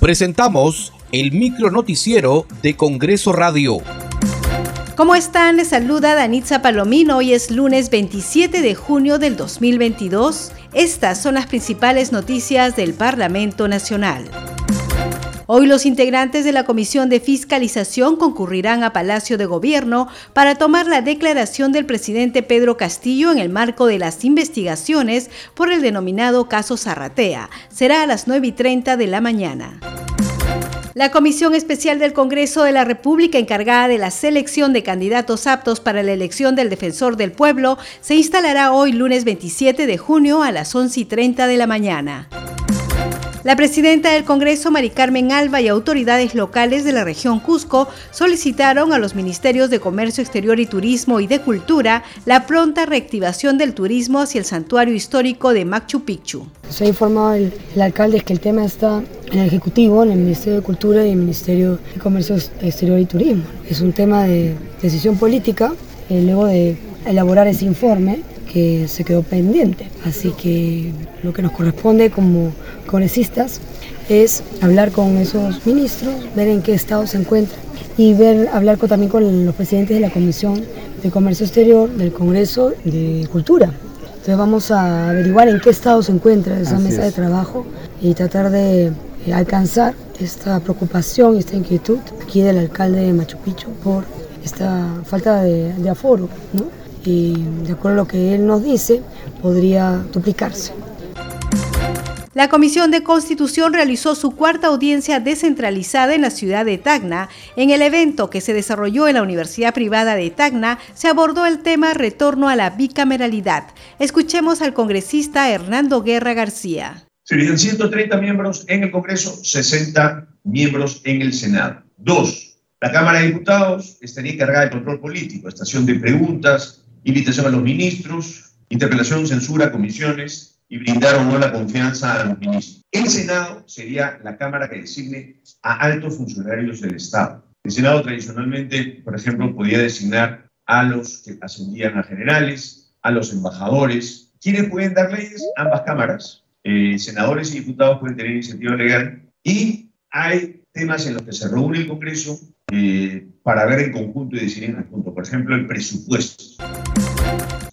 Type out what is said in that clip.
Presentamos el micro noticiero de Congreso Radio. ¿Cómo están? Les saluda Danitza Palomino. Hoy es lunes 27 de junio del 2022. Estas son las principales noticias del Parlamento Nacional. Hoy los integrantes de la Comisión de Fiscalización concurrirán a Palacio de Gobierno para tomar la declaración del presidente Pedro Castillo en el marco de las investigaciones por el denominado caso Zarratea. Será a las 9 y 30 de la mañana. La Comisión Especial del Congreso de la República encargada de la selección de candidatos aptos para la elección del Defensor del Pueblo se instalará hoy lunes 27 de junio a las 11 y 30 de la mañana. La presidenta del Congreso, Mari Carmen Alba, y autoridades locales de la región Cusco solicitaron a los ministerios de Comercio Exterior y Turismo y de Cultura la pronta reactivación del turismo hacia el santuario histórico de Machu Picchu. Se ha informado el, alcalde que el tema está en el Ejecutivo, en el Ministerio de Cultura y el Ministerio de Comercio Exterior y Turismo. Es un tema de decisión política, eh, luego de elaborar ese informe que se quedó pendiente. Así que lo que nos corresponde como congresistas es hablar con esos ministros, ver en qué estado se encuentran y ver, hablar también con los presidentes de la Comisión de Comercio Exterior, del Congreso de Cultura. Entonces vamos a averiguar en qué estado se encuentra esa mesa de trabajo y tratar de eh, alcanzar esta preocupación y esta inquietud aquí del alcalde de Machu Picchu por esta falta de, de aforo, ¿no? Y de acuerdo a lo que él nos dice, podría duplicarse. La Comisión de Constitución realizó su cuarta audiencia descentralizada en la ciudad de Tacna. En el evento que se desarrolló en la Universidad Privada de Tacna, se abordó el tema retorno a la bicameralidad. Escuchemos al congresista Hernando Guerra García. Serían 130 miembros en el Congreso, 60 miembros en el Senado. Dos, la Cámara de Diputados estaría encargada del control político, estación de preguntas, invitación a los ministros, interpelación, censura, comisiones y brindar o no la confianza a los ministros. El Senado sería la Cámara que designe a altos funcionarios del Estado. El Senado tradicionalmente, por ejemplo, podía designar a los que ascendían a generales, a los embajadores. ¿Quiénes pueden dar leyes? Ambas cámaras. Eh, senadores y diputados pueden tener iniciativa legal y hay temas en los que se reúne el Congreso eh, para ver en conjunto y decidir en conjunto. Por ejemplo, el presupuesto.